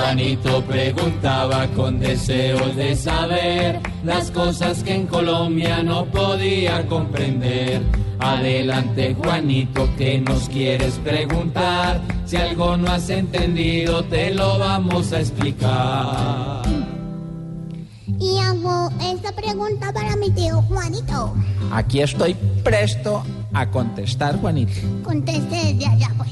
Juanito preguntaba con deseos de saber las cosas que en Colombia no podía comprender. Adelante Juanito, que nos quieres preguntar? Si algo no has entendido, te lo vamos a explicar. Y hago esta pregunta para mi tío Juanito. Aquí estoy presto a contestar, Juanito. Conteste desde allá, pues.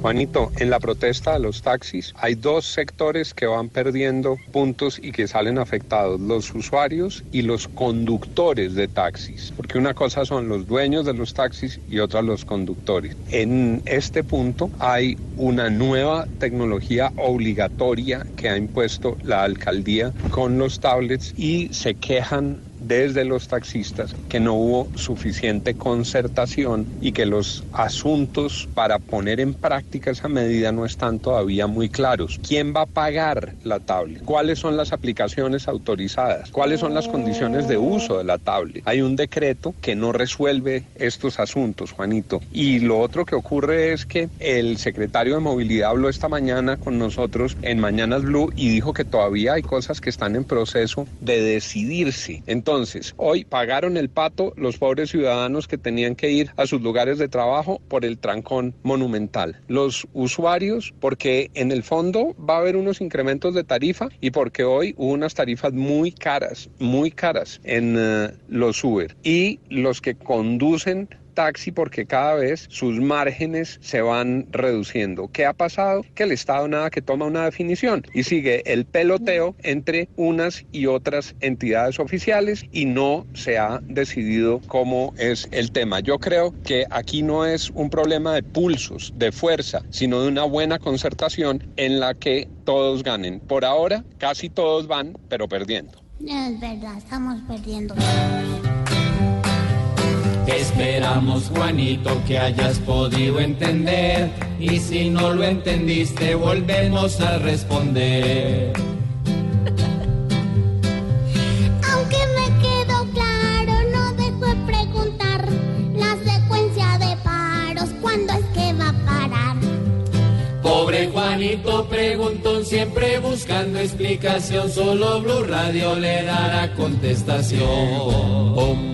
Juanito, en la protesta de los taxis hay dos sectores que van perdiendo puntos y que salen afectados, los usuarios y los conductores de taxis, porque una cosa son los dueños de los taxis y otra los conductores. En este punto hay una nueva tecnología obligatoria que ha impuesto la alcaldía con los tablets y se quejan desde los taxistas que no hubo suficiente concertación y que los asuntos para poner en práctica esa medida no están todavía muy claros. ¿Quién va a pagar la tablet? ¿Cuáles son las aplicaciones autorizadas? ¿Cuáles son las condiciones de uso de la tablet? Hay un decreto que no resuelve estos asuntos, Juanito. Y lo otro que ocurre es que el secretario de Movilidad habló esta mañana con nosotros en Mañanas Blue y dijo que todavía hay cosas que están en proceso de decidirse. Entonces, hoy pagaron el pato los pobres ciudadanos que tenían que ir a sus lugares de trabajo por el trancón monumental. Los usuarios, porque en el fondo va a haber unos incrementos de tarifa y porque hoy hubo unas tarifas muy caras, muy caras en eh, los Uber. Y los que conducen taxi porque cada vez sus márgenes se van reduciendo. ¿Qué ha pasado? Que el Estado nada que toma una definición y sigue el peloteo entre unas y otras entidades oficiales y no se ha decidido cómo es el tema. Yo creo que aquí no es un problema de pulsos, de fuerza, sino de una buena concertación en la que todos ganen. Por ahora, casi todos van, pero perdiendo. Es verdad, estamos perdiendo. Esperamos, Juanito, que hayas podido entender. Y si no lo entendiste, volvemos a responder. Aunque me quedó claro, no dejo de preguntar la secuencia de paros, ¿cuándo es que va a parar? Pobre Juanito preguntó siempre buscando explicación. Solo Blue Radio le dará contestación.